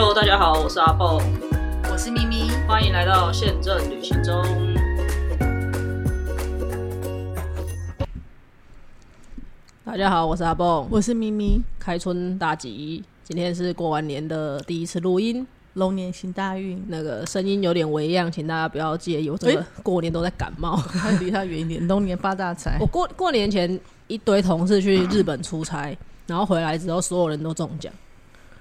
Hello，大家好，我是阿蹦，我是咪咪，欢迎来到宪政旅行中。大家好，我是阿蹦，我是咪咪，开春大吉，今天是过完年的第一次录音，龙年行大运，那个声音有点微恙，请大家不要介意，我这个过年都在感冒，离他远一点，龙年发大财。我过过年前一堆同事去日本出差，然后回来之后所有人都中奖。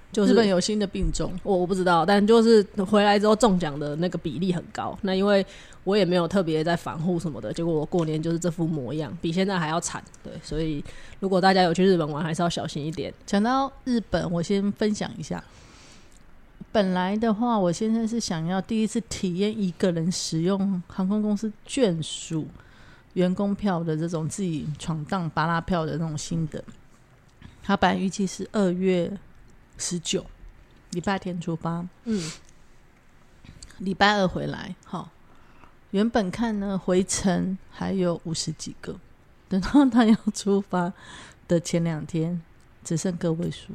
就是日本有新的病种，我我不知道，但就是回来之后中奖的那个比例很高。那因为我也没有特别在防护什么的，结果我过年就是这副模样，比现在还要惨。对，所以如果大家有去日本玩，还是要小心一点。讲到日本，我先分享一下。本来的话，我现在是想要第一次体验一个人使用航空公司眷属员工票的这种自己闯荡巴拉票的那种心得。他本来预计是二月。十九，礼拜天出发，嗯，礼拜二回来。好，原本看呢回程还有五十几个，等到他要出发的前两天，只剩个位数，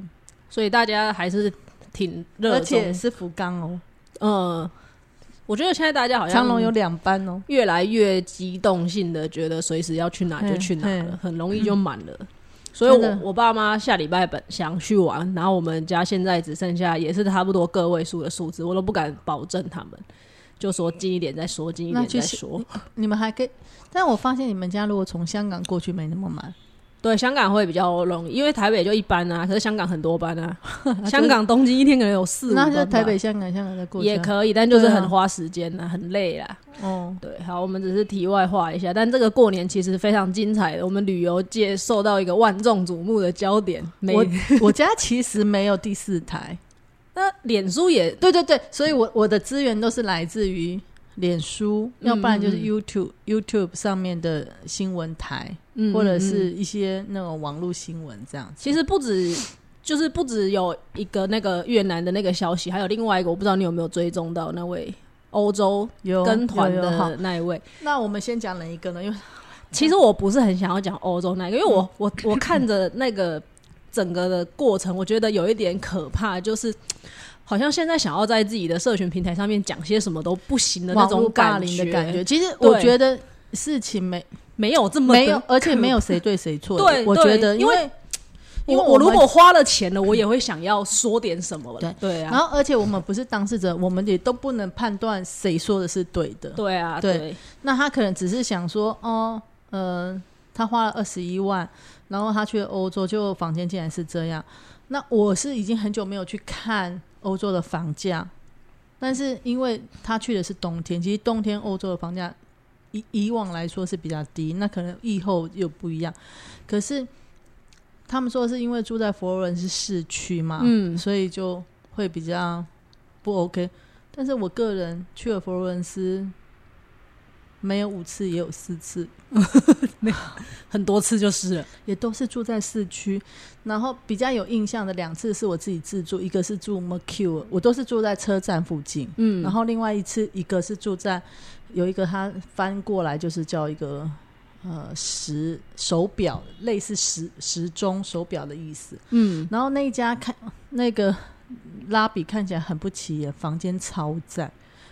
所以大家还是挺热，而且是福冈哦。嗯，我觉得现在大家好像长隆有两班哦，越来越机动性的，觉得随时要去哪就去哪了，很容易就满了。所以，我我爸妈下礼拜本想去玩，然后我们家现在只剩下也是差不多个位数的数字，我都不敢保证他们，就说近一点再说，近一点再说。你们还可以，但我发现你们家如果从香港过去没那么满。对，香港会比较容易，因为台北就一般啊，可是香港很多班啊。香港、东京一天可能有四五班。那就台北、香港、香港再过也可以，但就是很花时间呐，很累啦。哦，对，好，我们只是题外话一下，但这个过年其实非常精彩的，我们旅游界受到一个万众瞩目的焦点。我 我家其实没有第四台，那脸书也对对对，所以我我的资源都是来自于。脸书，要不然就是 YouTube，YouTube 上面的新闻台，或者是一些那种网络新闻这样子。其实不止，就是不止有一个那个越南的那个消息，还有另外一个，我不知道你有没有追踪到那位欧洲跟团的那一位。那我们先讲哪一个呢？因为 其实我不是很想要讲欧洲那个，因为我我我看着那个整个的过程，我觉得有一点可怕，就是。好像现在想要在自己的社群平台上面讲些什么都不行的那种霸凌的感觉。其实我觉得事情没没有这么没有，而且没有谁对谁错。对，我觉得因为因为我如果花了钱了，我也会想要说点什么。对对啊。然后，而且我们不是当事者，我们也都不能判断谁说的是对的。对啊，对。那他可能只是想说，哦，呃，他花了二十一万，然后他去欧洲，就房间竟然是这样。那我是已经很久没有去看。欧洲的房价，但是因为他去的是冬天，其实冬天欧洲的房价以以往来说是比较低，那可能疫后又不一样。可是他们说是因为住在佛罗伦斯市区嘛，嗯，所以就会比较不 OK。但是我个人去了佛罗伦斯。没有五次，也有四次，没有很多次就是了，也都是住在市区。然后比较有印象的两次是我自己自住，一个是住 Mercure，我都是住在车站附近。嗯，然后另外一次一个是住在有一个他翻过来就是叫一个呃时手表，类似时时钟手表的意思。嗯，然后那一家看那个拉比看起来很不起眼，房间超赞，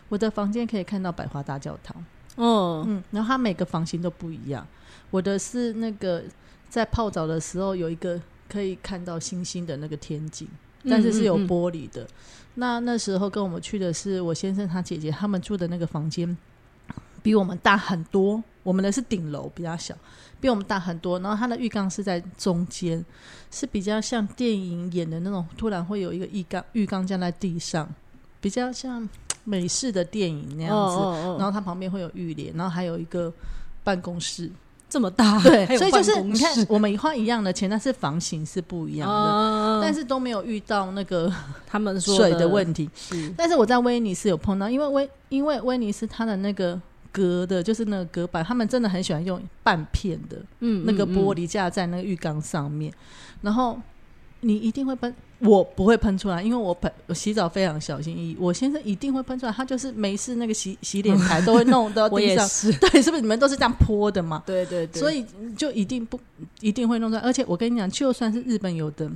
我的房间可以看到百花大教堂。哦，嗯，然后它每个房型都不一样。我的是那个在泡澡的时候有一个可以看到星星的那个天井，但是是有玻璃的。那那时候跟我们去的是我先生他姐姐他们住的那个房间，比我们大很多。我们的是顶楼比较小，比我们大很多。然后它的浴缸是在中间，是比较像电影演的那种，突然会有一个浴缸，浴缸降在地上，比较像。美式的电影那样子，然后它旁边会有浴帘，然后还有一个办公室，这么大，对，所以就是你看，我们花一样的钱，但是房型是不一样的，但是都没有遇到那个他们说水的问题。但是我在威尼斯有碰到，因为威因为威尼斯它的那个隔的，就是那个隔板，他们真的很喜欢用半片的，嗯，那个玻璃架在那个浴缸上面，然后你一定会喷。我不会喷出来，因为我喷我洗澡非常小心翼翼。我先生一定会喷出来，他就是没事那个洗洗脸台都会弄到地上。对，是不是你们都是这样泼的嘛？对对对。所以就一定不一定会弄出来。而且我跟你讲，就算是日本有的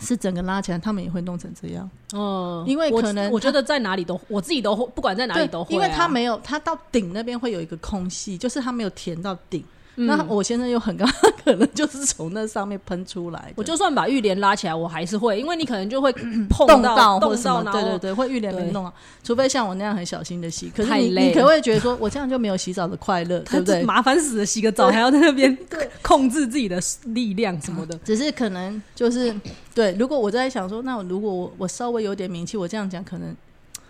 是整个拉起来，他们也会弄成这样。哦，因为可能我觉得在哪里都，我自己都会，不管在哪里都会，因为它没有，它到顶那边会有一个空隙，就是它没有填到顶。那我先生又很高，可能就是从那上面喷出来。我就算把浴帘拉起来，我还是会，因为你可能就会碰 到碰到，对对对，会浴帘没弄啊。除非像我那样很小心的洗，可是你你可不可以觉得说我这样就没有洗澡的快乐，对不对？麻烦死了，洗个澡还要在那边 控制自己的力量什么的。只是可能就是对，如果我在想说，那如果我我稍微有点名气，我这样讲可能。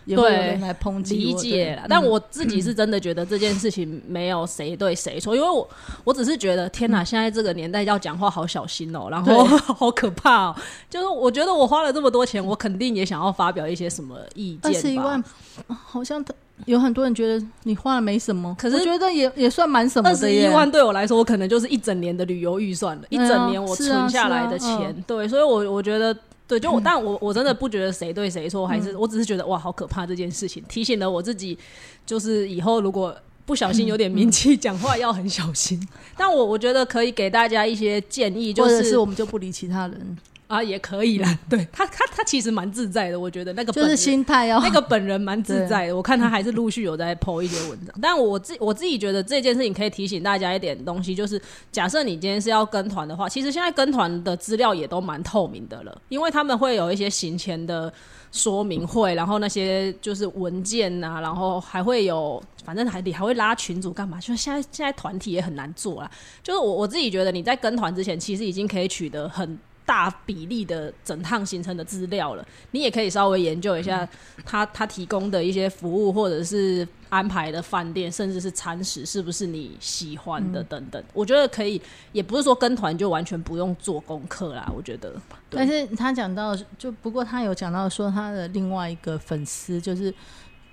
也会有人来抨击，理解了。但我自己是真的觉得这件事情没有谁对谁错，因为我我只是觉得天哪，现在这个年代要讲话好小心哦，然后 好可怕哦。就是我觉得我花了这么多钱，我肯定也想要发表一些什么意见。二十一万，好像有很多人觉得你花了没什么，可是觉得也也算蛮什么的。二十一万对我来说，我可能就是一整年的旅游预算了，一整年我存下来的钱。对，所以我我觉得。对，就我，但我我真的不觉得谁对谁错，还是我只是觉得哇，好可怕这件事情，提醒了我自己，就是以后如果不小心有点名气，讲话要很小心。但我我觉得可以给大家一些建议，就是我们就不理其他人。啊，也可以啦。对他，他他其实蛮自在的，我觉得那个就是心态哦那个本人蛮自在的。我看他还是陆续有在 po 一些文章，但我自我自己觉得这件事情可以提醒大家一点东西，就是假设你今天是要跟团的话，其实现在跟团的资料也都蛮透明的了，因为他们会有一些行前的说明会，然后那些就是文件呐，然后还会有，反正还你还会拉群组干嘛？就是现在现在团体也很难做啦。就是我我自己觉得你在跟团之前，其实已经可以取得很。大比例的整趟行程的资料了，你也可以稍微研究一下他他提供的一些服务，或者是安排的饭店，甚至是餐食是不是你喜欢的等等。我觉得可以，也不是说跟团就完全不用做功课啦。我觉得，但是他讲到就不过他有讲到说他的另外一个粉丝就是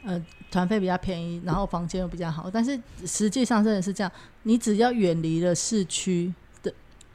呃团费比较便宜，然后房间又比较好，但是实际上真的是这样，你只要远离了市区。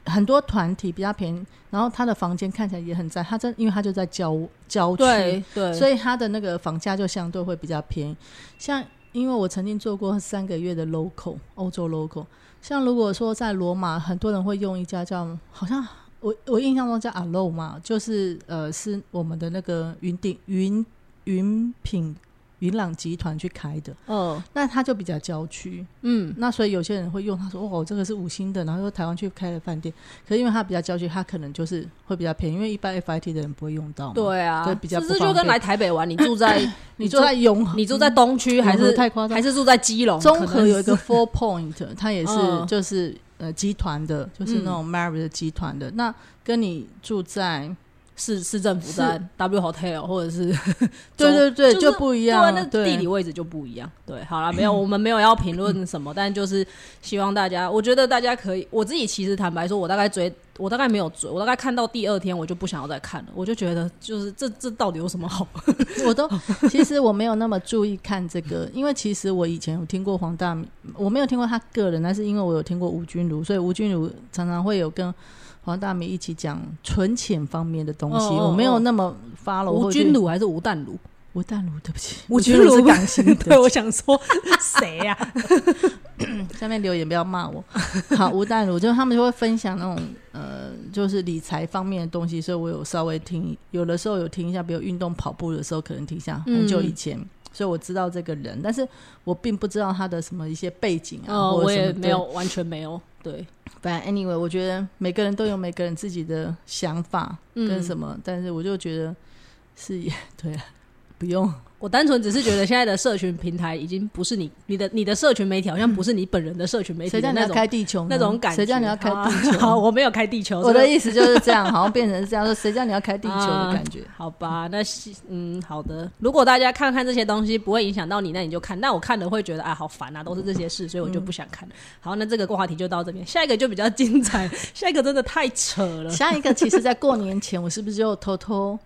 很多团体比较便宜，然后他的房间看起来也很赞。他在，因为他就在郊郊区，对，所以他的那个房价就相对会比较便宜。像，因为我曾经做过三个月的 local 欧洲 local，像如果说在罗马，很多人会用一家叫，好像我我印象中叫 Alo 嘛，就是呃是我们的那个云顶云云品。云朗集团去开的，哦，那它就比较郊区，嗯，那所以有些人会用，他说哦，这个是五星的，然后说台湾去开的饭店，可是因为它比较郊区，它可能就是会比较便宜，因为一般 FIT 的人不会用到，对啊，对，比较这就跟来台北玩，你住在 你住在永，你住在东区还是太夸张，还是住在基隆？综合有一个 Four Point，它也是就是呃集团的，就是那种 Marriott 的集团的，那跟你住在。市市政府在 W Hotel 或者是 对对对，就不一样，那地理位置就不一样。对，好了，没有，我们没有要评论什么，但就是希望大家，我觉得大家可以，我自己其实坦白说，我大概追，我大概没有追，我大概看到第二天我就不想要再看了，我就觉得就是这这到底有什么好？我都其实我没有那么注意看这个，因为其实我以前有听过黄大，我没有听过他个人，但是因为我有听过吴君如，所以吴君如常常会有跟。黄大米一起讲存钱方面的东西，我没有那么发了。吴君如还是吴淡如？吴淡如，对不起，吴君如是港星。对，我想说 谁呀？下面留言不要骂我。好，吴淡如，就他们就会分享那种呃，就是理财方面的东西，所以我有稍微听，有的时候有听一下，比如运动跑步的时候可能听一下。很久以前，所以我知道这个人，但是我并不知道他的什么一些背景啊，我也没有，完全没有。对。反正 anyway，我觉得每个人都有每个人自己的想法跟什么，但是我就觉得是 对，不用。我单纯只是觉得现在的社群平台已经不是你你的你的社群媒体，好像不是你本人的社群媒体。谁叫你要开地球？那种感觉？谁叫你要开地球？好 我没有开地球。我的意思就是这样，好像变成是这样说。谁叫你要开地球的感觉？好吧，那嗯，好的。如果大家看看这些东西不会影响到你，那你就看。但我看了会觉得啊，好烦啊，都是这些事，所以我就不想看了。好，那这个话题就到这边，下一个就比较精彩。下一个真的太扯了。下一个其实，在过年前，我是不是就偷偷？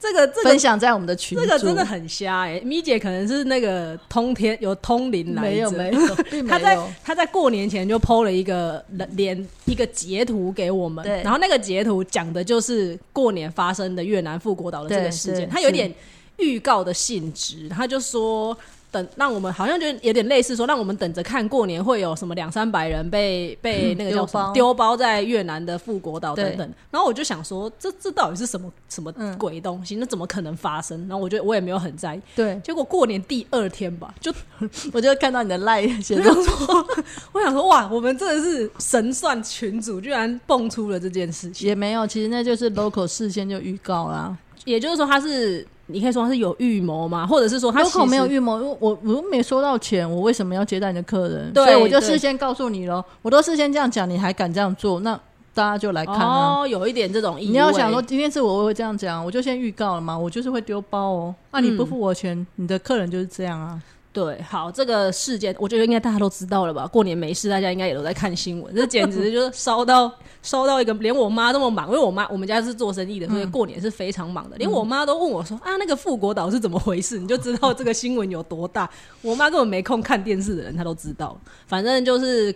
这个分享在我们的群，这个真的很瞎哎！咪姐可能是那个通天有通灵来着，没有没有，他在他在过年前就 PO 了一个连一个截图给我们，然后那个截图讲的就是过年发生的越南富国岛的这个事件，他有点预告的性质，他就说。等，让我们好像就有点类似说，让我们等着看过年会有什么两三百人被被那个叫什么丢包在越南的富国岛等等。然后我就想说，这这到底是什么什么鬼东西？那怎么可能发生？然后我觉得我也没有很在意。对，结果过年第二天吧，就 我就看到你的赖写着说，我想说 哇，我们真的是神算群主，居然蹦出了这件事情。也没有，其实那就是 local 事先就预告啦。也就是说，他是。你可以说他是有预谋吗？或者是说他有口没有预谋？我我又没收到钱，我为什么要接待你的客人？所以我就事先告诉你了，我都事先这样讲，你还敢这样做？那大家就来看哦，有一点这种意你要想说今天是我会这样讲，我就先预告了嘛，我就是会丢包哦。那你不付我钱，你的客人就是这样啊。对，好，这个事件我觉得应该大家都知道了吧？过年没事，大家应该也都在看新闻。这简直就是烧到烧到一个，连我妈都那么忙，因为我妈我们家是做生意的，所以过年是非常忙的。连我妈都问我说：“啊，那个富国岛是怎么回事？”你就知道这个新闻有多大。我妈根本没空看电视的人，她都知道。反正就是。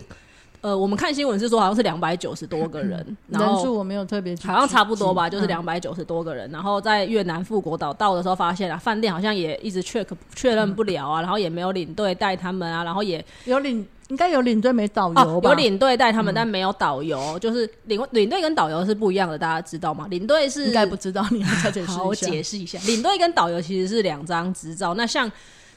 呃，我们看新闻是说好像是两百九十多个人，人数我没有特别，好像差不多吧，就是两百九十多个人。然后在越南富国岛到的时候，发现啊，饭店好像也一直确确认不了啊，然后也没有领队带他们啊，然后也有领应该有领队没导游吧？有领队带他们，但没有导游，就是领领队跟导游是不一样的，大家知道吗？领队是应该不知道，你要再解释好解释一下，领队跟导游其实是两张执照。那像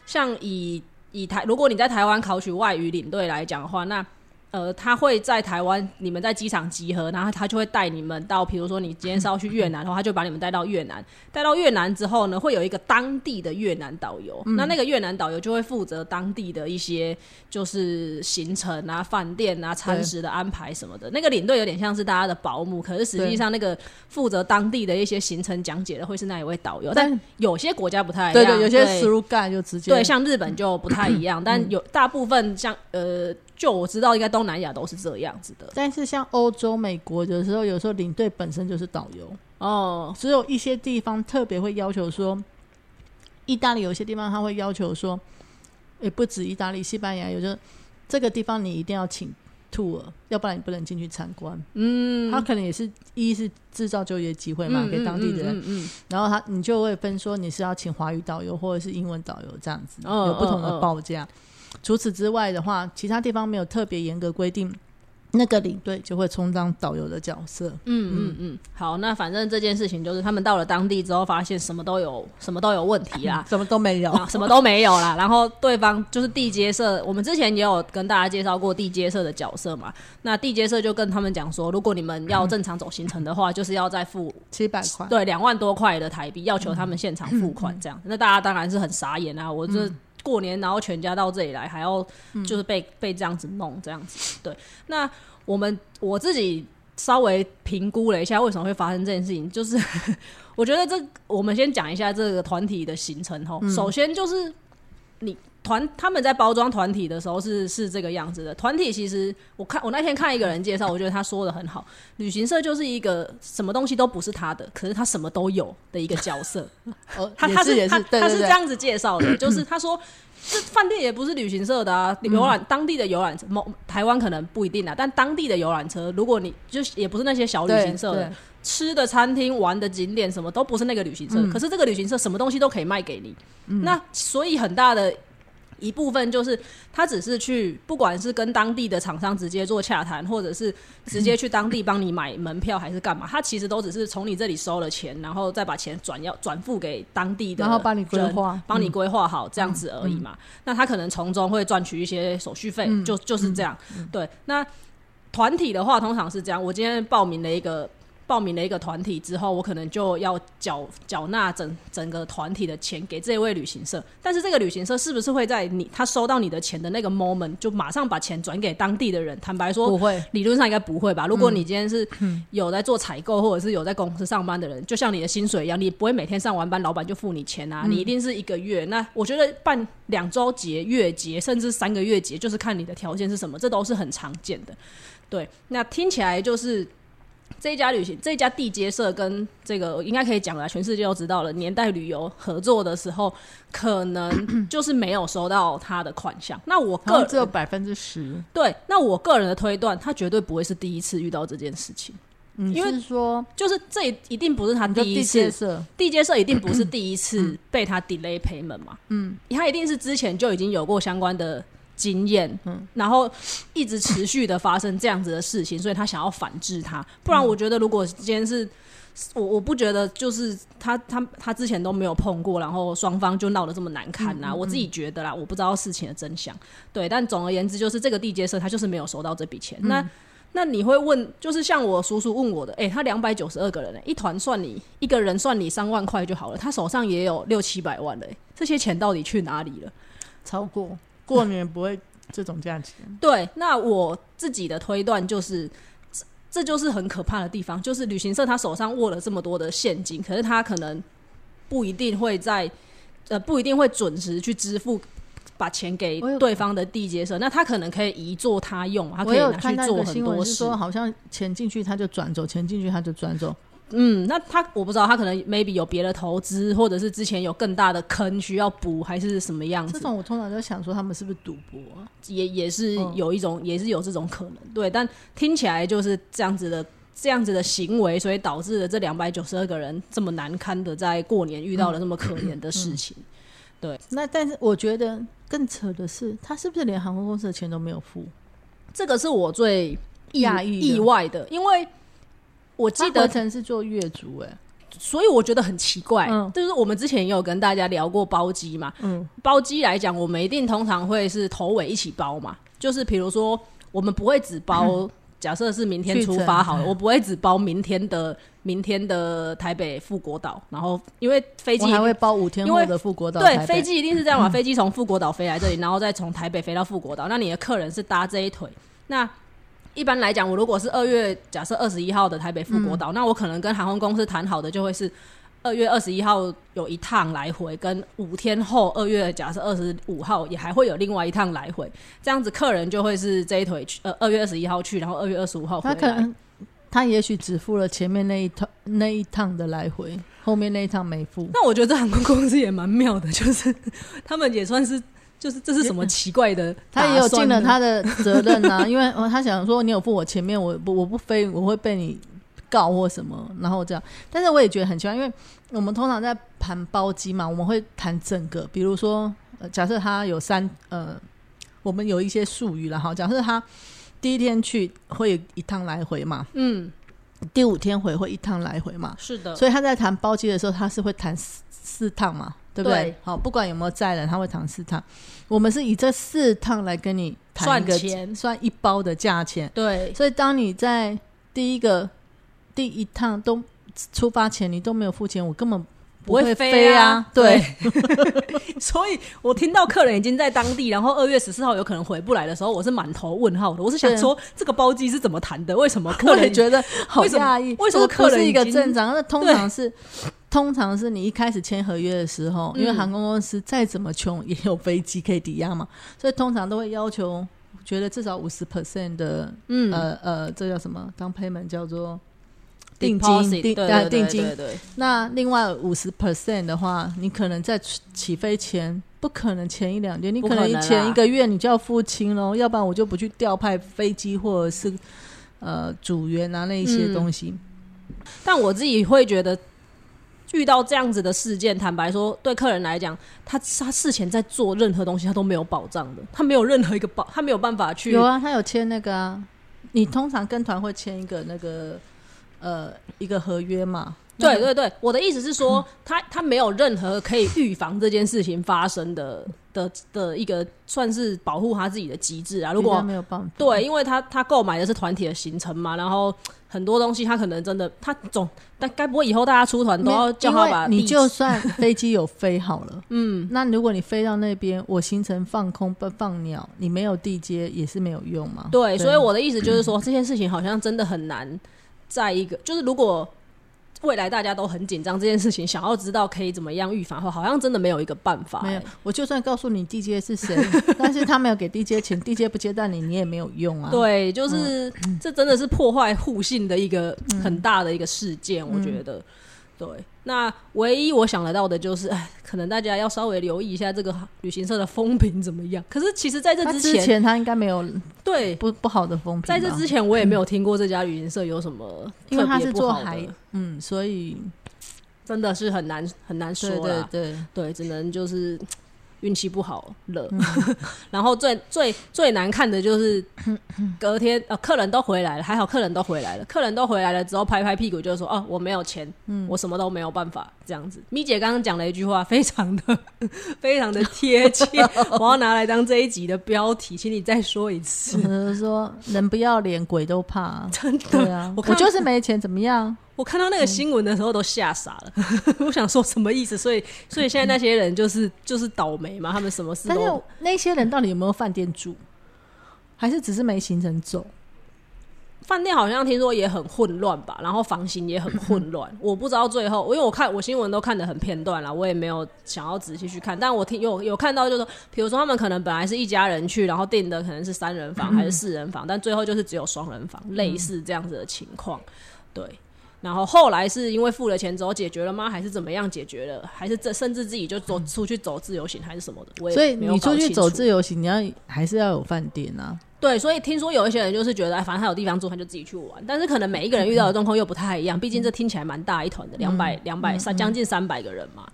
像以以台，如果你在台湾考取外语领队来讲的话，那呃，他会在台湾，你们在机场集合，然后他就会带你们到，比如说你今天是要去越南的话，他就把你们带到越南。带到越南之后呢，会有一个当地的越南导游，那那个越南导游就会负责当地的一些就是行程啊、饭店啊、餐食的安排什么的。那个领队有点像是大家的保姆，可是实际上那个负责当地的一些行程讲解的会是那一位导游。但 有些国家不太一样，对对，有些 through guide 就直接对，像日本就不太一样，但有大部分像呃。就我知道，应该东南亚都是这样子的。但是像欧洲、美国的时候，有时候领队本身就是导游哦。只有一些地方特别会要求说，意大利有些地方他会要求说，也不止意大利，西班牙有就这个地方你一定要请 tour，要不然你不能进去参观。嗯，他可能也是一是制造就业机会嘛，给当地的人。嗯，然后他你就会分说你是要请华语导游或者是英文导游这样子，有不同的报价。除此之外的话，其他地方没有特别严格规定，那个领队就会充当导游的角色。嗯嗯嗯，好，那反正这件事情就是他们到了当地之后，发现什么都有，什么都有问题啦，什么都没有，什么都没有啦。然后对方就是地接社，我们之前也有跟大家介绍过地接社的角色嘛。那地接社就跟他们讲说，如果你们要正常走行程的话，就是要再付七百块，对，两万多块的台币，要求他们现场付款这样。那大家当然是很傻眼啊，我这。过年，然后全家到这里来，还要就是被被这样子弄，这样子。对，那我们我自己稍微评估了一下，为什么会发生这件事情，就是 我觉得这我们先讲一下这个团体的行程哈。首先就是你。团他们在包装团体的时候是是这个样子的。团体其实我看我那天看一个人介绍，我觉得他说的很好。旅行社就是一个什么东西都不是他的，可是他什么都有的一个角色。哦，他他是他他是这样子介绍的，就是他说这饭店也不是旅行社的啊，游览当地的游览车，某台湾可能不一定啊，但当地的游览车，如果你就也不是那些小旅行社的，吃的餐厅、玩的景点什么都不是那个旅行社，可是这个旅行社什么东西都可以卖给你。那所以很大的。一部分就是他只是去，不管是跟当地的厂商直接做洽谈，或者是直接去当地帮你买门票，还是干嘛？他其实都只是从你这里收了钱，然后再把钱转要转付给当地的，然后帮你规划，帮你规划好这样子而已嘛。那他可能从中会赚取一些手续费，就就是这样。对，那团体的话通常是这样。我今天报名了一个。报名了一个团体之后，我可能就要缴缴纳整整个团体的钱给这位旅行社。但是这个旅行社是不是会在你他收到你的钱的那个 moment 就马上把钱转给当地的人？坦白说，不会，理论上应该不会吧？如果你今天是有在做采购或者是有在公司上班的人，就像你的薪水一样，你不会每天上完班老板就付你钱啊，你一定是一个月。那我觉得办两周节、月结，甚至三个月结，就是看你的条件是什么，这都是很常见的。对，那听起来就是。这一家旅行，这一家地接社跟这个应该可以讲了，全世界都知道了。年代旅游合作的时候，可能 就是没有收到他的款项。那我个只有百分之十。对，那我个人的推断，他绝对不会是第一次遇到这件事情。因为说就是这一定不是他第一次，地接社一定不是第一次 被他 delay payment 嘛，嗯，他一定是之前就已经有过相关的经验，嗯，然后一直持续的发生这样子的事情，所以他想要反制他，不然我觉得如果今天是我，我不觉得就是他他他之前都没有碰过，然后双方就闹得这么难看呐，我自己觉得啦，我不知道事情的真相，对，但总而言之就是这个地接社他就是没有收到这笔钱，那。那你会问，就是像我叔叔问我的，哎，他两百九十二个人，一团算你一个人算你三万块就好了，他手上也有六七百万嘞，这些钱到底去哪里了？超过过年不会这种价钱。对，那我自己的推断就是，这这就是很可怕的地方，就是旅行社他手上握了这么多的现金，可是他可能不一定会在，呃，不一定会准时去支付。把钱给对方的地接社，那他可能可以移作他用，他可以拿去做很多事。说好像钱进去他就转走，钱进去他就转走。嗯，那他我不知道，他可能 maybe 有别的投资，或者是之前有更大的坑需要补，还是什么样子？这种我通常就想说，他们是不是赌博？也也是有一种，也是有这种可能。对，但听起来就是这样子的，这样子的行为，所以导致了这两百九十二个人这么难堪的在过年遇到了那么可怜的事情。对，那但是我觉得。更扯的是，他是不是连航空公司的钱都没有付？这个是我最意意外的，因为我记得曾是做月租，哎，所以我觉得很奇怪。就是我们之前也有跟大家聊过包机嘛，嗯，包机来讲，我们一定通常会是头尾一起包嘛，就是比如说我们不会只包。假设是明天出发好了，我不会只包明天的明天的台北富国岛，然后因为飞机还会包五天后的富国岛。对，飞机一定是这样嘛？飞机从富国岛飞来这里，然后再从台北飞到富国岛。那你的客人是搭这一腿？那一般来讲，我如果是二月假设二十一号的台北富国岛，那我可能跟航空公司谈好的就会是。二月二十一号有一趟来回，跟五天后二月假设二十五号也还会有另外一趟来回，这样子客人就会是这一腿去，呃，二月二十一号去，然后二月二十五号回来。他可能他也许只付了前面那一趟那一趟的来回，后面那一趟没付。那我觉得航空公司也蛮妙的，就是他们也算是就是这是什么奇怪的？他也有尽了他的责任啊，因为他想说你有付我前面，我不我不飞我会被你。告或什么，然后这样，但是我也觉得很奇怪，因为我们通常在谈包机嘛，我们会谈整个，比如说，呃，假设他有三，呃，我们有一些术语了哈，假设他第一天去会一趟来回嘛，嗯，第五天回会一趟来回嘛，是的，所以他在谈包机的时候，他是会谈四四趟嘛，对不对？好，不管有没有载人，他会谈四趟，我们是以这四趟来跟你算钱，算一包的价钱，对，所以当你在第一个。第一趟都出发前你都没有付钱，我根本不会飞啊！对，所以我听到客人已经在当地，然后二月十四号有可能回不来的时候，我是满头问号的。我是想说，这个包机是怎么谈的？为什么客人觉得 好讶异？为什么客人是一个正常？那通常是，通常是你一开始签合约的时候，因为航空公司再怎么穷也有飞机可以抵押嘛，所以通常都会要求，觉得至少五十 percent 的，嗯呃呃，这叫什么？当 payment 叫做。定金定呃定金，那另外五十 percent 的话，你可能在起飞前不可能前一两天，你可能前一个月你就要付清喽，要不然我就不去调派飞机或者是呃组员啊那一些东西。但我自己会觉得，遇到这样子的事件，坦白说，对客人来讲，他他事前在做任何东西，他都没有保障的，他没有任何一个保，他没有办法去。有啊，他有签那个啊，你通常跟团会签一个那个。呃，一个合约嘛，对对对，我的意思是说，他他没有任何可以预防这件事情发生的的的一个算是保护他自己的机制啊。如果没有办法，对，因为他他购买的是团体的行程嘛，然后很多东西他可能真的他总，但该不会以后大家出团都要叫他把？你就算飞机有飞好了，嗯，那如果你飞到那边，我行程放空不放鸟，你没有地接也是没有用嘛。对，所以我的意思就是说，这件事情好像真的很难。再一个就是，如果未来大家都很紧张这件事情，想要知道可以怎么样预防的话，好像真的没有一个办法。没有，我就算告诉你 DJ 是谁，但是他没有给 DJ 钱，DJ 不接待你，你也没有用啊。对，就是这真的是破坏互信的一个很大的一个事件，我觉得。对，那唯一我想得到的就是，哎，可能大家要稍微留意一下这个旅行社的风评怎么样。可是其实在这之前，他应该没有对不不好的风评。在这之前，我也没有听过这家旅行社有什么，因为他是做海，嗯，所以真的是很难很难说对对对，只能就是。运气不好了，然后最最最难看的就是 隔天呃，客人都回来了，还好客人都回来了，客人都回来了之后拍拍屁股就说哦，我没有钱，我什么都没有办法这样子。咪姐刚刚讲了一句话，非常的 非常的贴切，我要拿来当这一集的标题，请你再说一次，说人不要脸，鬼都怕，真的啊，我就是没钱，怎么样？我看到那个新闻的时候都吓傻了，我想说什么意思？所以，所以现在那些人就是就是倒霉嘛，他们什么事都。但是那些人到底有没有饭店住，还是只是没行程走？饭店好像听说也很混乱吧，然后房型也很混 乱。我不知道最后，因为我看我新闻都看的很片段了，我也没有想要仔细去看。但我听有有看到，就是说，比如说他们可能本来是一家人去，然后订的可能是三人房还是四人房，但最后就是只有双人房，类似这样子的情况，对。然后后来是因为付了钱之后解决了吗？还是怎么样解决了？还是这甚至自己就走出去走自由行还是什么的？我也所以你出去走自由行，你要还是要有饭店啊？对，所以听说有一些人就是觉得，哎，反正他有地方住，他就自己去玩。但是可能每一个人遇到的状况又不太一样，毕竟这听起来蛮大一团的，两百两百三将近三百个人嘛。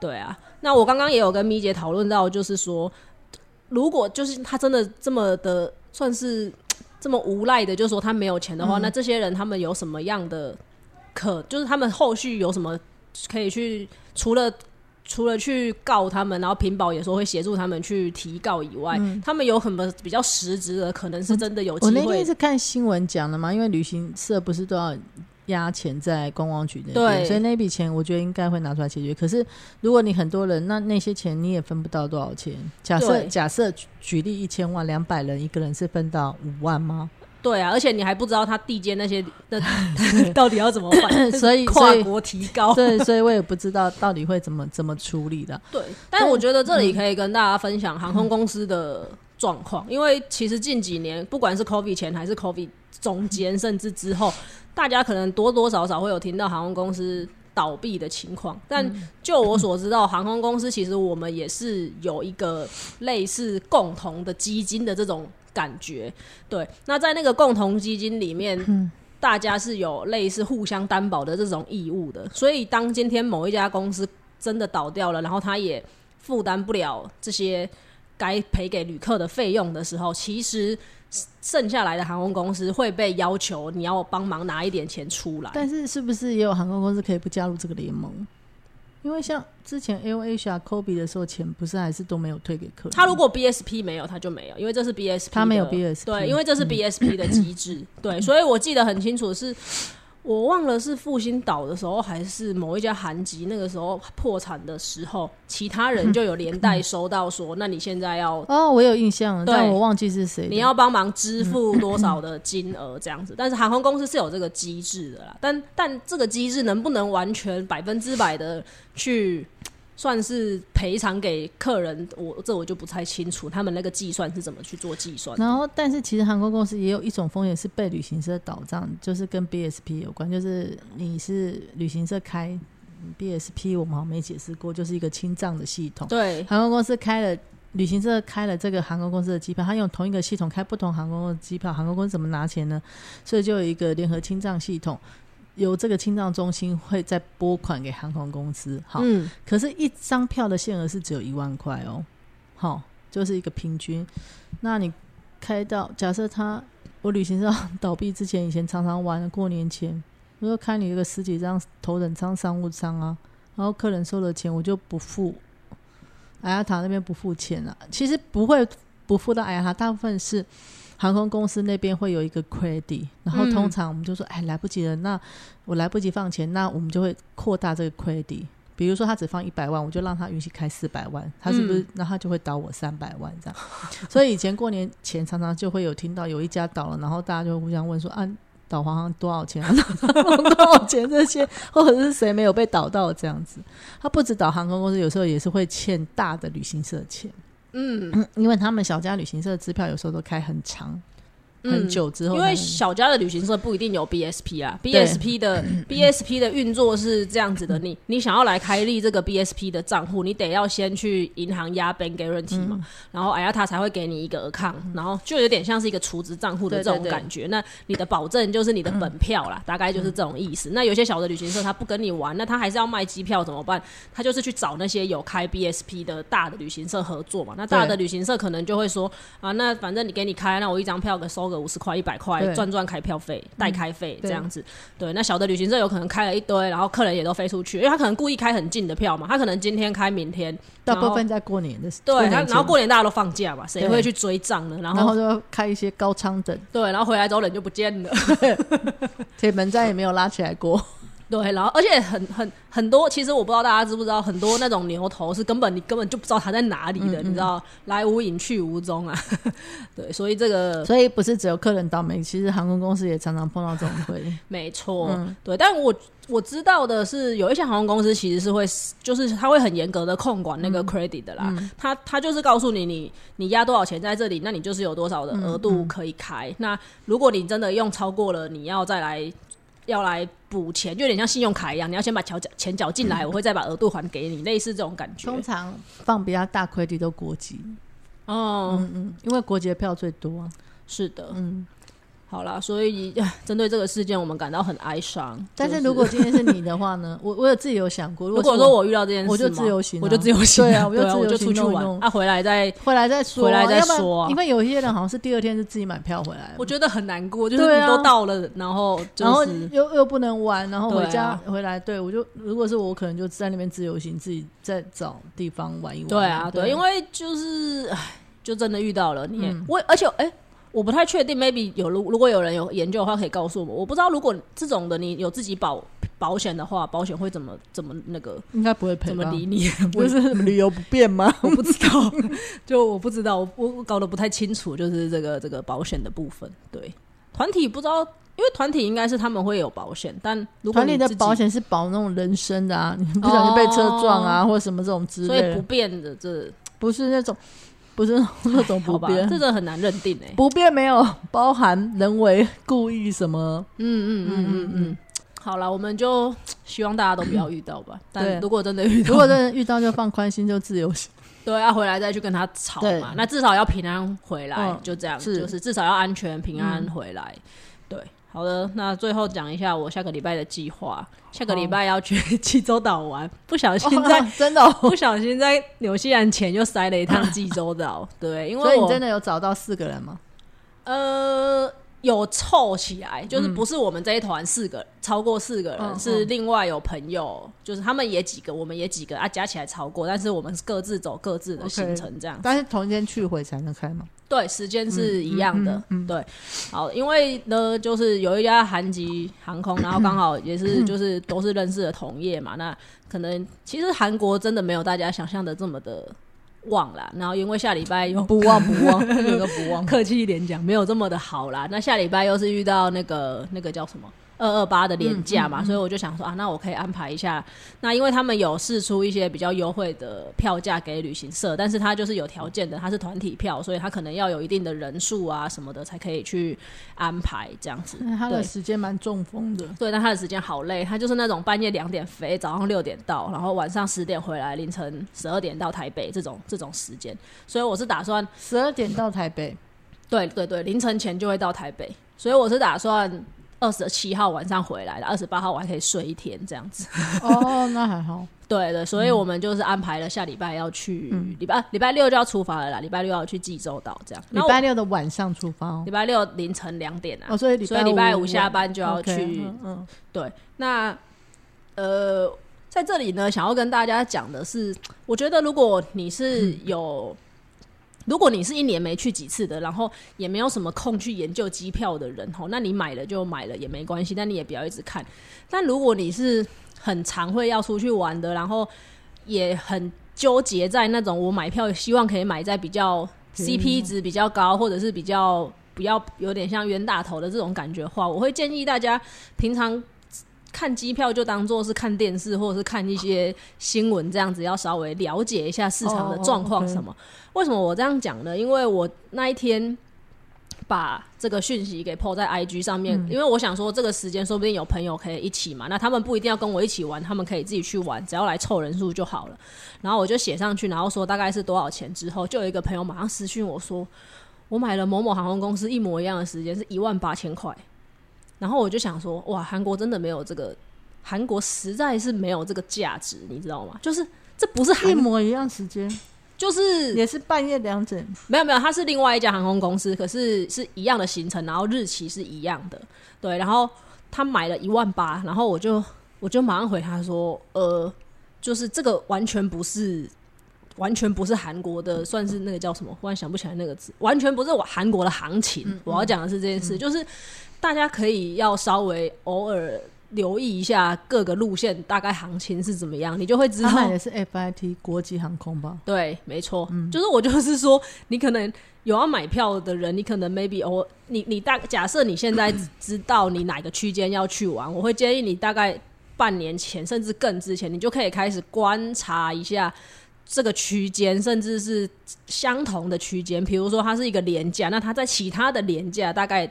对啊，那我刚刚也有跟咪姐讨论到，就是说，如果就是他真的这么的算是这么无赖的，就是说他没有钱的话，那这些人他们有什么样的？可就是他们后续有什么可以去除了除了去告他们，然后屏保也说会协助他们去提告以外，他们有很多比较实质的，可能是真的有机会。我那天是看新闻讲的嘛，因为旅行社不是都要压钱在观光局那边，所以那笔钱我觉得应该会拿出来解决。可是如果你很多人，那那些钱你也分不到多少钱。假设假设举例一千万，两百人一个人是分到五万吗？对啊，而且你还不知道他地接那些 的到底要怎么办，所以跨国提高。对，所以我也不知道到底会怎么怎么处理的。对，但我觉得这里可以跟大家分享航空公司的状况，因为其实近几年不管是 COVID 前还是 COVID 中间，甚至之后，大家可能多多少少会有听到航空公司倒闭的情况。但就我所知道，航空公司其实我们也是有一个类似共同的基金的这种。感觉对，那在那个共同基金里面，大家是有类似互相担保的这种义务的。所以，当今天某一家公司真的倒掉了，然后他也负担不了这些该赔给旅客的费用的时候，其实剩下来的航空公司会被要求你要帮忙拿一点钱出来。但是，是不是也有航空公司可以不加入这个联盟？因为像之前 L H R、Kobe 的时候，钱不是还是都没有退给客人。他如果 B S P 没有，他就没有，因为这是 B S P，他没有 B S 对，因为这是 B S P 的机制，对，所以我记得很清楚是。我忘了是复兴岛的时候，还是某一家韩籍那个时候破产的时候，其他人就有连带收到说，那你现在要哦，我有印象，但我忘记是谁，你要帮忙支付多少的金额这样子。但是航空公司是有这个机制的啦，但但这个机制能不能完全百分之百的去？算是赔偿给客人，我这我就不太清楚，他们那个计算是怎么去做计算。然后，但是其实航空公司也有一种风险是被旅行社倒账，就是跟 BSP 有关，就是你是旅行社开 BSP，我们好像没解释过，就是一个清账的系统。对，航空公司开了旅行社开了这个航空公司的机票，他用同一个系统开不同航空的机票，航空公司怎么拿钱呢？所以就有一个联合清账系统。由这个清账中心会再拨款给航空公司，好，可是，一张票的限额是只有一万块哦，好，就是一个平均。那你开到假设他我旅行社倒闭之前，以前常常玩过年前，我说开你一个十几张头等舱商务舱啊，然后客人收了钱，我就不付，艾亚塔那边不付钱了。其实不会不付到艾亚塔，大部分是。航空公司那边会有一个 credit，然后通常我们就说，哎，来不及了，那我来不及放钱，那我们就会扩大这个 credit。比如说他只放一百万，我就让他允许开四百万，他是不是？那他就会倒我三百万这样。所以以前过年前常常就会有听到有一家倒了，然后大家就互相问说，啊，导航多少钱？多少钱？这些或者是谁没有被倒到这样子？他不止倒航空公司，有时候也是会欠大的旅行社钱。嗯，因为他们小家旅行社的支票有时候都开很长，很久之后，因为小家的旅行社不一定有 BSP 啊，BSP 的 BSP 的运作是这样子的，你你想要来开立这个 BSP 的账户，你得要先去银行压 bank guarantee 嘛，然后哎呀他才会给你一个 account，然后就有点像是一个储值账户的这种感觉。那你的保证就是你的本票啦，大概就是这种意思。那有些小的旅行社他不跟你玩，那他还是要卖机票怎么办？他就是去找那些有开 BSP 的大的旅行社合作嘛。那大的旅行社可能就会说啊，那反正你给你开，那我一张票给收个五十块、一百块，赚赚开票费、代开费这样子。对，那小的旅行社有可能开了一堆，然后客人也都飞出去，因为他可能故意开很近的票嘛，他可能今天开，明天大部分在过年的时候，对，然后过年大家都放假嘛，谁会去追账呢？然后就开一些高仓等，对，然后回来之后人就不见了，铁门再也没有拉起来过。对，然后而且很很很多，其实我不知道大家知不知道，很多那种牛头是根本你根本就不知道它在哪里的，你知道，来无影去无踪啊。对，所以这个，所以不是只有客人倒霉，其实航空公司也常常碰到这种亏。没错，对，但我我知道的是，有一些航空公司其实是会，就是他会很严格的控管那个 credit 的啦。他他就是告诉你，你你压多少钱在这里，那你就是有多少的额度可以开。那如果你真的用超过了，你要再来。要来补钱，就有点像信用卡一样，你要先把缴钱缴进来，我会再把额度还给你，类似这种感觉。通常放比较大亏的都国籍，哦，嗯嗯，因为国籍的票最多，是的，嗯。好了，所以 针对这个事件，我们感到很哀伤。但是如果今天是你的话呢？我我有自己有想过，如果说我遇到这件事，我就自由行，我就自由行，对啊，我就自由就出去玩，啊，回来再回来再说，回来再说。因为有一些人好像是第二天是自己买票回来，我觉得很难过，就是你都到了，然后然后又又不能玩，然后回家回来，对我就如果是我，可能就在那边自由行，自己再找地方玩一玩。对啊，对，因为就是唉，就真的遇到了你，我而且哎。我不太确定，maybe 有如如果有人有研究的话，可以告诉我。我不知道如果这种的你有自己保保险的话，保险会怎么怎么那个？应该不会赔。怎么理你？不是旅游不便吗？我不知道，就我不知道，我我搞得不太清楚，就是这个这个保险的部分。对，团体不知道，因为团体应该是他们会有保险，但如果团体的保险是保那种人身的啊，你不小心被车撞啊，或者什么这种之类，所以不变的这不是那种。不是那种 不变，这个很难认定诶。不变没有包含人为故意什么？嗯嗯嗯嗯嗯。好了，我们就希望大家都不要遇到吧。但如果真的遇到，如果真的遇到，就放宽心，就自由行。对，要回来再去跟他吵嘛。那至少要平安回来，就这样，就是至少要安全平安回来。对。好的，那最后讲一下我下个礼拜的计划。下个礼拜要去 济州岛玩，不小心在 真的 不小心在纽西兰前又塞了一趟济州岛。对，因为所以你真的有找到四个人吗？呃。有凑起来，就是不是我们这一团四个，超过四个人是另外有朋友，就是他们也几个，我们也几个啊，加起来超过，但是我们各自走各自的行程这样。但是同一天去回才能开吗？对，时间是一样的。对，好，因为呢，就是有一家韩籍航空，然后刚好也是就是都是认识的同业嘛，那可能其实韩国真的没有大家想象的这么的。忘了，然后因为下礼拜又不忘不忘，那个不忘，客气一点讲，没有这么的好啦。那下礼拜又是遇到那个那个叫什么？二二八的廉价嘛，所以我就想说啊，那我可以安排一下。那因为他们有试出一些比较优惠的票价给旅行社，但是他就是有条件的，他是团体票，所以他可能要有一定的人数啊什么的才可以去安排这样子。他的时间蛮中风的，对，但他的时间好累，他就是那种半夜两点飞，早上六点到，然后晚上十点回来，凌晨十二点到台北这种这种时间。所以我是打算十二点到台北，对对对，凌晨前就会到台北，所以我是打算。二十七号晚上回来的，二十八号我还可以睡一天这样子。哦，那还好。对对，所以我们就是安排了下礼拜要去，礼拜礼拜六就要出发了啦。礼拜六要去济州岛，这样。礼拜六的晚上出发，礼拜六凌晨两点啊。哦，所以所以礼拜五下班就要去。嗯，对。那呃，在这里呢，想要跟大家讲的是，我觉得如果你是有。如果你是一年没去几次的，然后也没有什么空去研究机票的人吼，那你买了就买了也没关系，但你也不要一直看。但如果你是很常会要出去玩的，然后也很纠结在那种我买票希望可以买在比较 CP 值比较高，或者是比较不要有点像冤大头的这种感觉话，我会建议大家平常。看机票就当做是看电视，或者是看一些新闻这样子，要稍微了解一下市场的状况什么。为什么我这样讲呢？因为我那一天把这个讯息给 po 在 IG 上面，因为我想说这个时间说不定有朋友可以一起嘛，那他们不一定要跟我一起玩，他们可以自己去玩，只要来凑人数就好了。然后我就写上去，然后说大概是多少钱之后，就有一个朋友马上私讯我说，我买了某某航空公司一模一样的时间是一万八千块。然后我就想说，哇，韩国真的没有这个，韩国实在是没有这个价值，你知道吗？就是这不是一模一样时间。就是也是半夜两点，没有没有，它是另外一家航空公司，可是是一样的行程，然后日期是一样的，对。然后他买了一万八，然后我就我就马上回他说，呃，就是这个完全不是，完全不是韩国的，算是那个叫什么？忽然想不起来那个字，完全不是我韩国的行情。我要讲的是这件事，就是大家可以要稍微偶尔。留意一下各个路线大概行情是怎么样，你就会知道。买的是 FIT 国际航空吧？对，没错。嗯，就是我就是说，你可能有要买票的人，你可能 maybe 哦，你你大假设你现在知道你哪个区间要去玩，我会建议你大概半年前甚至更之前，你就可以开始观察一下这个区间，甚至是相同的区间。比如说它是一个廉价，那它在其他的廉价大概。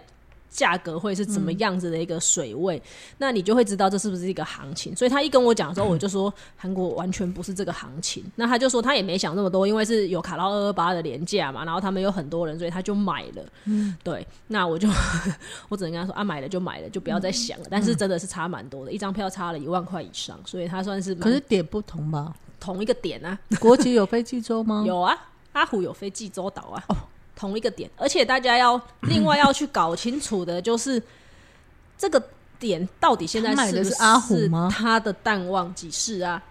价格会是怎么样子的一个水位，那你就会知道这是不是一个行情。所以他一跟我讲的时候，我就说韩国完全不是这个行情。那他就说他也没想那么多，因为是有卡到二二八的廉价嘛，然后他们有很多人，所以他就买了。嗯，对。那我就 我只能跟他说啊，买了就买了，就不要再想了。但是真的是差蛮多的，一张票差了一万块以上，所以他算是可是点不同吧？同一个点啊，国籍有飞济州吗？有啊，阿虎有飞济州岛啊。哦。同一个点，而且大家要另外要去搞清楚的，就是这个点到底现在买的是阿虎吗？他的淡旺几世啊？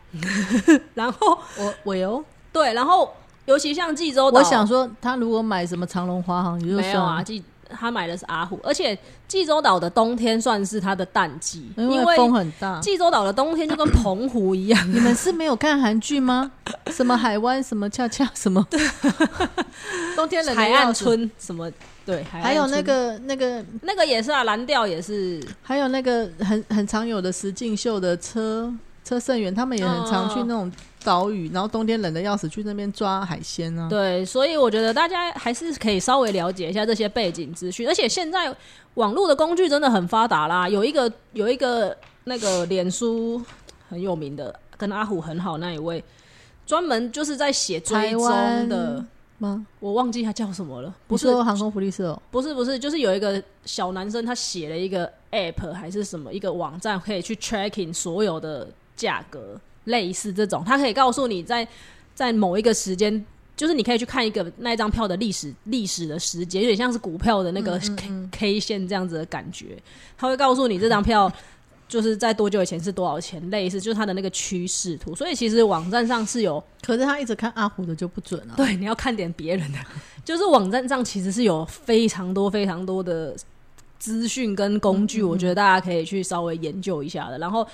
然后 我我有对，然后尤其像济州岛，我想说他如果买什么长隆华航，没有啊？济他买的是阿虎，而且济州岛的冬天算是它的淡季，因为风很大。济州岛的冬天就跟澎湖一样。你们是没有看韩剧吗？什么海湾，什么恰恰，什么 冬天冷海岸村，什么对，还有那个那个那个也是啊，蓝调也是，还有那个很很常有的石敬秀的车车胜元，他们也很常去那种。岛屿，然后冬天冷的要死，去那边抓海鲜啊。对，所以我觉得大家还是可以稍微了解一下这些背景资讯。而且现在网络的工具真的很发达啦，有一个有一个那个脸书很有名的，跟阿虎很好那一位，专门就是在写追踪的吗？我忘记他叫什么了。不是航空福利社，不是不是，就是有一个小男生，他写了一个 app 还是什么一个网站，可以去 tracking 所有的价格。类似这种，它可以告诉你在在某一个时间，就是你可以去看一个那一张票的历史历史的时间，有点像是股票的那个 K K 线这样子的感觉。它会告诉你这张票 就是在多久以前是多少钱，类似就是它的那个趋势图。所以其实网站上是有，可是他一直看阿虎的就不准了。对，你要看点别人的。就是网站上其实是有非常多非常多的资讯跟工具，我觉得大家可以去稍微研究一下的。然后。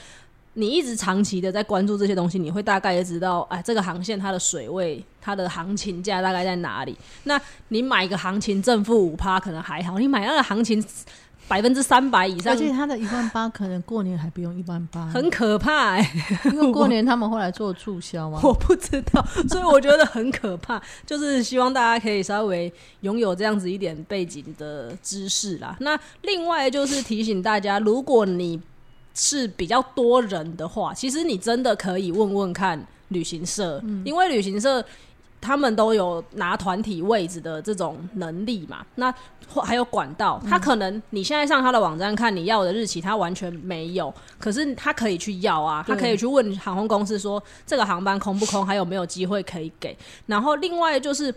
你一直长期的在关注这些东西，你会大概也知道，哎，这个航线它的水位、它的行情价大概在哪里？那你买一个行情正负五趴可能还好，你买那个行情百分之三百以上，而且它的一万八可能过年还不用一万八，很可怕哎！因为过年他们会来做促销吗？我不知道，所以我觉得很可怕。就是希望大家可以稍微拥有这样子一点背景的知识啦。那另外就是提醒大家，如果你是比较多人的话，其实你真的可以问问看旅行社，因为旅行社他们都有拿团体位置的这种能力嘛。那还有管道，他可能你现在上他的网站看你要的日期，他完全没有，可是他可以去要啊，他可以去问航空公司说这个航班空不空，还有没有机会可以给。然后另外就是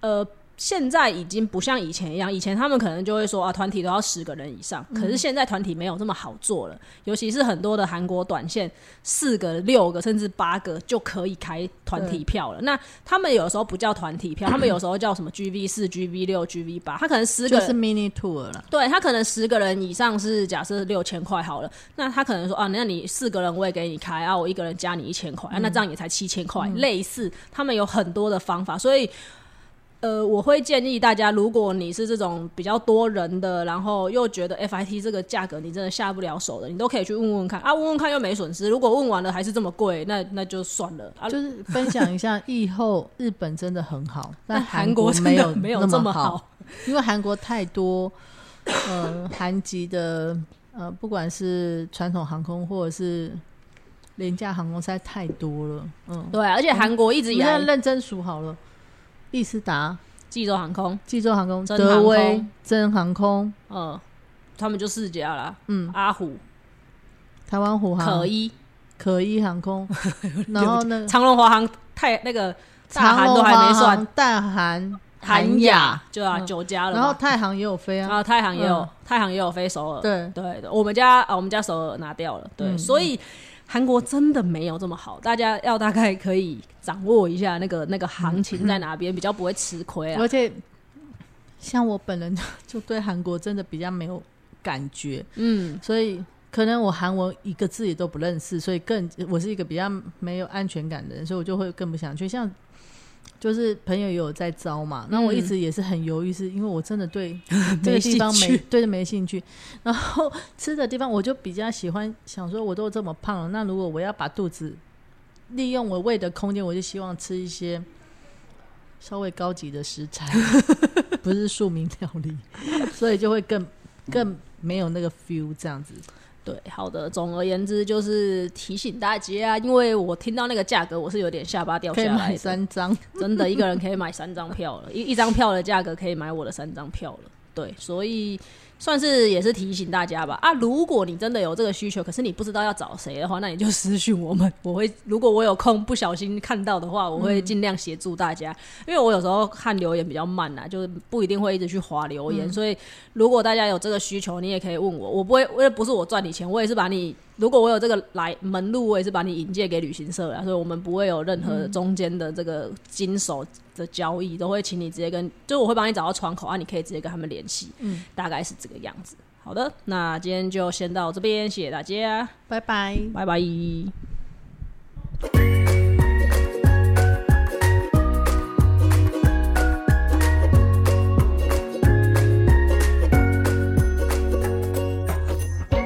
呃。现在已经不像以前一样，以前他们可能就会说啊，团体都要十个人以上。可是现在团体没有这么好做了，尤其是很多的韩国短线，四个、六个甚至八个就可以开团体票了。那他们有时候不叫团体票，他们有时候叫什么 GV 四、GV 六、GV 八，他可能十个就是 mini tour 了。对他可能十个人以上是假设六千块好了，那他可能说啊，那你四个人我也给你开啊，我一个人加你一千块，那这样也才七千块。类似他们有很多的方法，所以。呃，我会建议大家，如果你是这种比较多人的，然后又觉得 FIT 这个价格你真的下不了手的，你都可以去问问看啊，问问看又没损失。如果问完了还是这么贵，那那就算了。就是分享一下，以后日本真的很好，但韩国没有没有这么好。因为韩国太多呃韩籍的呃，不管是传统航空或者是廉价航空，实在太多了。嗯，对，而且韩国一直以来认真数好了，易斯达、济州航空、济州航空、德威、真航空，嗯，他们就四家了。嗯，阿虎、台湾虎航、可一、可一航空，然后呢，长龙华航、太那个大韩都还没算，大韩。韩亚就啊九家了，然后太行也有飞啊，然后太行也有太行也有飞首尔，对。对的，我们家啊我们家首尔拿掉了，对，所以韩国真的没有这么好，大家要大概可以掌握一下那个那个行情在哪边，比较不会吃亏啊。而且像我本人就对韩国真的比较没有感觉，嗯，所以可能我韩文一个字也都不认识，所以更我是一个比较没有安全感的人，所以我就会更不想去像。就是朋友也有在招嘛，那我一直也是很犹豫，是因为我真的对 这个地方没对没兴趣。然后 吃的地方，我就比较喜欢想说，我都这么胖了，那如果我要把肚子利用我胃的空间，我就希望吃一些稍微高级的食材，不是庶民料理，所以就会更更没有那个 feel 这样子。对，好的。总而言之，就是提醒大家，因为我听到那个价格，我是有点下巴掉下来。三张，真的，一个人可以买三张票了，一一张票的价格可以买我的三张票了。对，所以。算是也是提醒大家吧啊！如果你真的有这个需求，可是你不知道要找谁的话，那你就私讯我们。我会如果我有空不小心看到的话，我会尽量协助大家。因为我有时候看留言比较慢呐，就是不一定会一直去划留言。所以如果大家有这个需求，你也可以问我，我不会，因为不是我赚你钱，我也是把你。如果我有这个来门路，我也是把你引荐给旅行社啊，所以我们不会有任何中间的这个经手的交易，都会请你直接跟，就我会帮你找到窗口啊，你可以直接跟他们联系，嗯，大概是这个样子。好的，那今天就先到这边，谢谢大家，拜拜，拜拜。